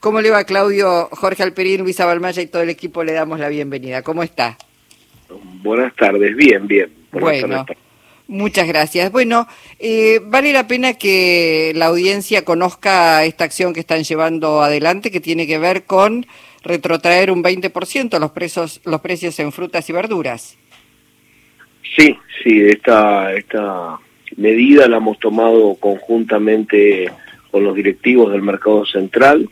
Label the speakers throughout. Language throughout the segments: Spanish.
Speaker 1: ¿Cómo le va Claudio, Jorge Alperín, Luisa Balmaya y todo el equipo? Le damos la bienvenida. ¿Cómo está?
Speaker 2: Buenas tardes, bien, bien.
Speaker 1: bueno, muchas gracias. Bueno, eh, vale la pena que la audiencia conozca esta acción que están llevando adelante, que tiene que ver con retrotraer un 20% los, presos, los precios en frutas y verduras.
Speaker 2: Sí, sí, esta, esta medida la hemos tomado conjuntamente con los directivos del mercado central,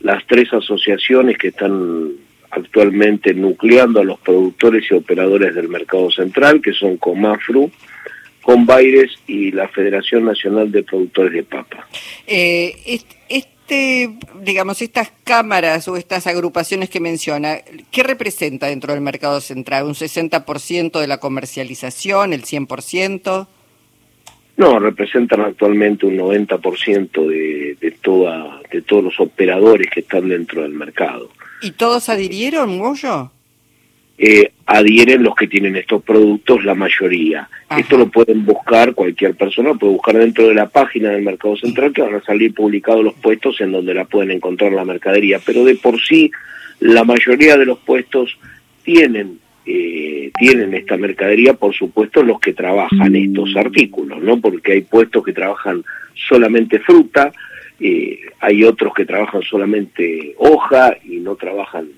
Speaker 2: las tres asociaciones que están actualmente nucleando a los productores y operadores del mercado central, que son Comafru, Conbaires y la Federación Nacional de Productores de Papa.
Speaker 1: Eh, este, digamos, estas cámaras o estas agrupaciones que menciona, ¿qué representa dentro del mercado central? ¿Un 60% de la comercialización, el 100%?
Speaker 2: No, representan actualmente un 90% de, de, toda, de todos los operadores que están dentro del mercado.
Speaker 1: ¿Y todos adhirieron, Moyo?
Speaker 2: Eh, adhieren los que tienen estos productos, la mayoría. Esto lo pueden buscar, cualquier persona puede buscar dentro de la página del Mercado Central que van a salir publicados los puestos en donde la pueden encontrar la mercadería, pero de por sí la mayoría de los puestos tienen eh, tienen esta mercadería, por supuesto, los que trabajan estos artículos, ¿no? Porque hay puestos que trabajan solamente fruta, eh, hay otros que trabajan solamente hoja y no trabajan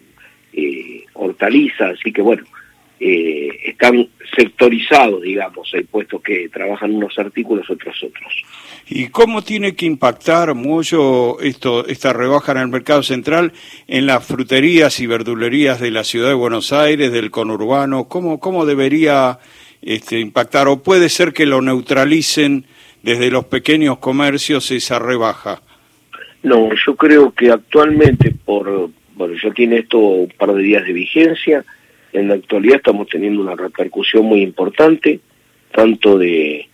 Speaker 2: eh, hortalizas, así que bueno, eh, están sectorizados, digamos, hay puestos que trabajan unos artículos, otros otros.
Speaker 3: ¿Y cómo tiene que impactar mucho esto, esta rebaja en el mercado central en las fruterías y verdulerías de la ciudad de Buenos Aires, del conurbano? ¿Cómo, cómo debería este, impactar? ¿O puede ser que lo neutralicen desde los pequeños comercios esa rebaja?
Speaker 2: No, yo creo que actualmente, por bueno, ya tiene esto un par de días de vigencia, en la actualidad estamos teniendo una repercusión muy importante, tanto de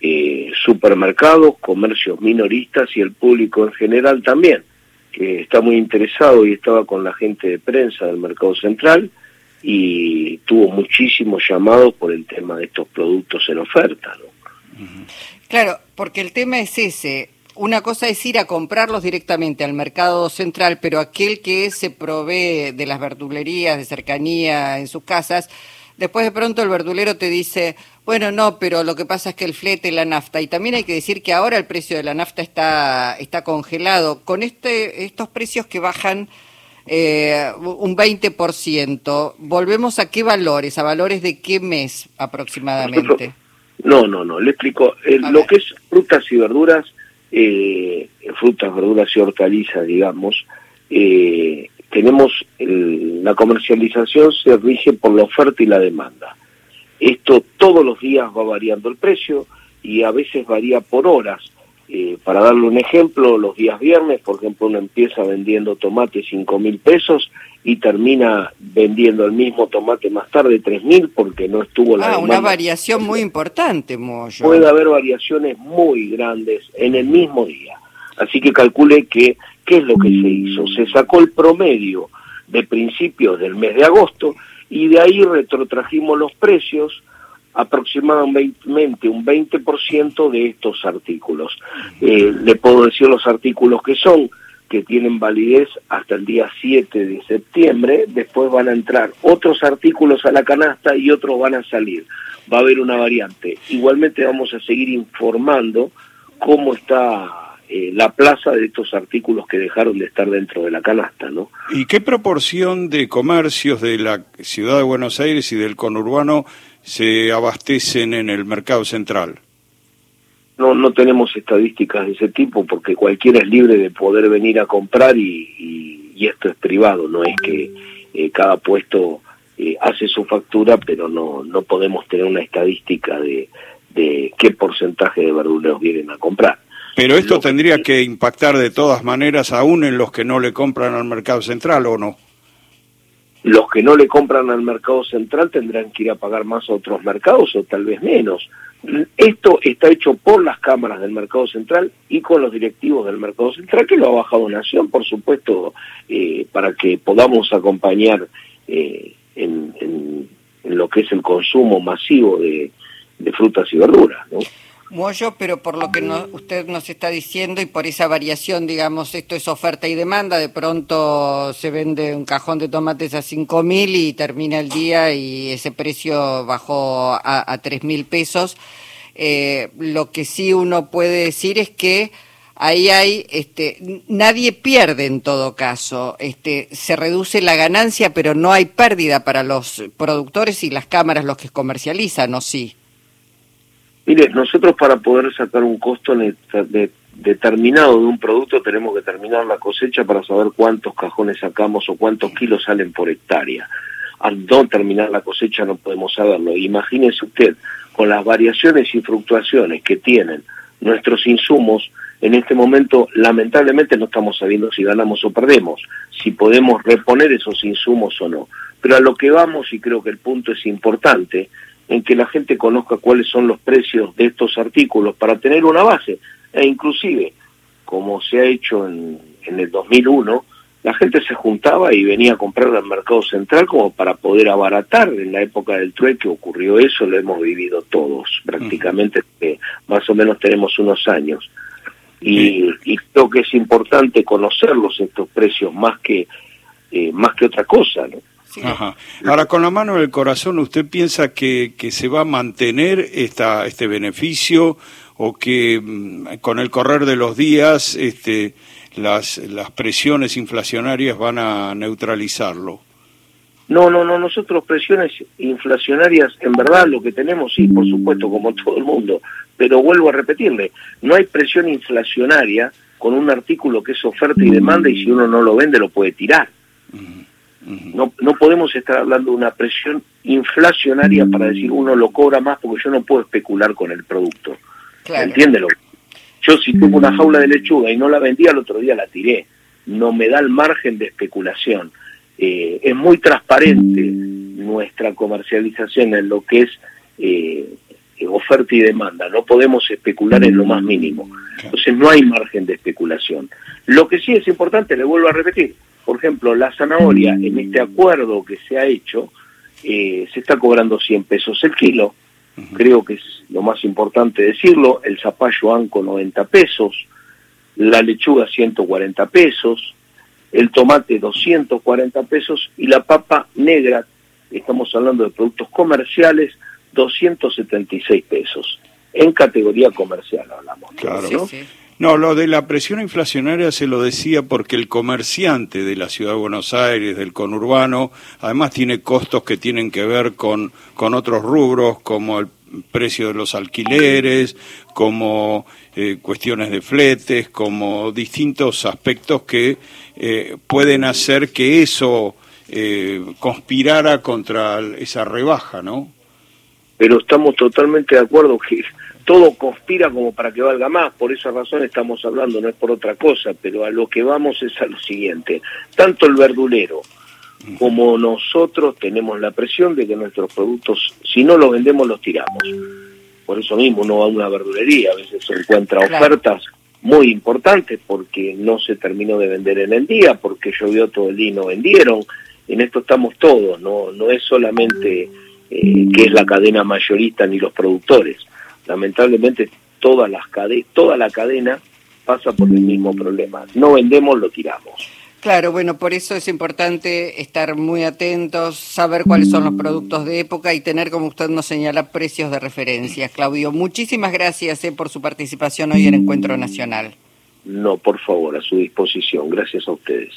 Speaker 2: eh, supermercados, comercios minoristas y el público en general también, que está muy interesado y estaba con la gente de prensa del mercado central y tuvo muchísimos llamados por el tema de estos productos en oferta.
Speaker 1: Claro, porque el tema es ese, una cosa es ir a comprarlos directamente al mercado central, pero aquel que se provee de las verdulerías de cercanía en sus casas, después de pronto el verdulero te dice, bueno, no, pero lo que pasa es que el flete, la nafta, y también hay que decir que ahora el precio de la nafta está, está congelado. Con este, estos precios que bajan eh, un 20%, ¿volvemos a qué valores? ¿A valores de qué mes aproximadamente?
Speaker 2: No, no, no, le explico. lo que es frutas y verduras eh, frutas, verduras y hortalizas, digamos, eh, tenemos la comercialización se rige por la oferta y la demanda. Esto todos los días va variando el precio y a veces varía por horas. Eh, para darle un ejemplo, los días viernes, por ejemplo, uno empieza vendiendo tomate cinco mil pesos y termina vendiendo el mismo tomate más tarde tres mil porque no estuvo la
Speaker 1: Ah, una variación muy importante, Moyo.
Speaker 2: Puede haber variaciones muy grandes en el mismo día. Así que calcule que, ¿qué es lo que se hizo? Se sacó el promedio de principios del mes de agosto y de ahí retrotrajimos los precios aproximadamente un 20% de estos artículos. Eh, le puedo decir los artículos que son, que tienen validez hasta el día 7 de septiembre, después van a entrar otros artículos a la canasta y otros van a salir. Va a haber una variante. Igualmente vamos a seguir informando cómo está eh, la plaza de estos artículos que dejaron de estar dentro de la canasta, ¿no?
Speaker 3: ¿Y qué proporción de comercios de la ciudad de Buenos Aires y del conurbano se abastecen en el mercado central?
Speaker 2: No, no tenemos estadísticas de ese tipo porque cualquiera es libre de poder venir a comprar y, y, esto es privado, no es que eh, cada puesto eh, hace su factura, pero no, no podemos tener una estadística de, de qué porcentaje de verduleros vienen a comprar.
Speaker 3: Pero esto tendría que impactar de todas maneras aún en los que no le compran al mercado central, ¿o no?
Speaker 2: Los que no le compran al mercado central tendrán que ir a pagar más a otros mercados o tal vez menos. Esto está hecho por las cámaras del mercado central y con los directivos del mercado central, que lo ha bajado Nación, por supuesto, eh, para que podamos acompañar eh, en, en, lo que es el consumo masivo de, de frutas y verduras. ¿no?
Speaker 1: Muollo, pero por lo que usted nos está diciendo y por esa variación, digamos, esto es oferta y demanda, de pronto se vende un cajón de tomates a cinco mil y termina el día y ese precio bajó a, tres mil pesos. Eh, lo que sí uno puede decir es que ahí hay, este, nadie pierde en todo caso, este, se reduce la ganancia, pero no hay pérdida para los productores y las cámaras los que comercializan, ¿o sí?
Speaker 2: Mire, nosotros para poder sacar un costo determinado de un producto tenemos que terminar la cosecha para saber cuántos cajones sacamos o cuántos kilos salen por hectárea. Al no terminar la cosecha no podemos saberlo. Imagínese usted, con las variaciones y fluctuaciones que tienen nuestros insumos, en este momento lamentablemente no estamos sabiendo si ganamos o perdemos, si podemos reponer esos insumos o no. Pero a lo que vamos, y creo que el punto es importante, en que la gente conozca cuáles son los precios de estos artículos para tener una base. E inclusive, como se ha hecho en, en el 2001, la gente se juntaba y venía a comprar al mercado central como para poder abaratar. En la época del trueque ocurrió eso, lo hemos vivido todos, prácticamente, más o menos tenemos unos años. Y, y, creo que es importante conocerlos estos precios más que eh, más que otra cosa, ¿no?
Speaker 3: Ajá. Ahora, con la mano en el corazón, ¿usted piensa que, que se va a mantener esta, este beneficio o que mm, con el correr de los días este, las, las presiones inflacionarias van a neutralizarlo?
Speaker 2: No, no, no, nosotros presiones inflacionarias, en verdad lo que tenemos, sí, por supuesto, como todo el mundo, pero vuelvo a repetirle, no hay presión inflacionaria con un artículo que es oferta y demanda y si uno no lo vende lo puede tirar. No, no podemos estar hablando de una presión inflacionaria para decir uno lo cobra más porque yo no puedo especular con el producto. Entiéndelo. Yo si tengo una jaula de lechuga y no la vendía el otro día la tiré. No me da el margen de especulación. Eh, es muy transparente nuestra comercialización en lo que es eh, oferta y demanda. No podemos especular en lo más mínimo. Entonces no hay margen de especulación. Lo que sí es importante, le vuelvo a repetir, por ejemplo, la zanahoria en este acuerdo que se ha hecho eh, se está cobrando 100 pesos el kilo. Creo que es lo más importante decirlo. El zapallo anco 90 pesos, la lechuga 140 pesos, el tomate 240 pesos y la papa negra, estamos hablando de productos comerciales, 276 pesos. En categoría comercial hablamos.
Speaker 3: Claro. ¿no? No, lo de la presión inflacionaria se lo decía porque el comerciante de la ciudad de Buenos Aires, del conurbano, además tiene costos que tienen que ver con, con otros rubros, como el precio de los alquileres, como eh, cuestiones de fletes, como distintos aspectos que eh, pueden hacer que eso eh, conspirara contra esa rebaja, ¿no?
Speaker 2: Pero estamos totalmente de acuerdo que todo conspira como para que valga más, por esa razón estamos hablando, no es por otra cosa, pero a lo que vamos es a lo siguiente, tanto el verdulero como nosotros tenemos la presión de que nuestros productos, si no los vendemos, los tiramos. Por eso mismo uno va a una verdulería, a veces se encuentra ofertas muy importantes porque no se terminó de vender en el día, porque llovió todo el día y no vendieron. En esto estamos todos, no, no es solamente eh, que es la cadena mayorista ni los productores lamentablemente todas las toda la cadena pasa por el mismo problema. No vendemos, lo tiramos.
Speaker 1: Claro, bueno, por eso es importante estar muy atentos, saber cuáles son los productos de época y tener, como usted nos señala, precios de referencia. Claudio, muchísimas gracias eh, por su participación hoy en Encuentro Nacional.
Speaker 2: No, por favor, a su disposición. Gracias a ustedes.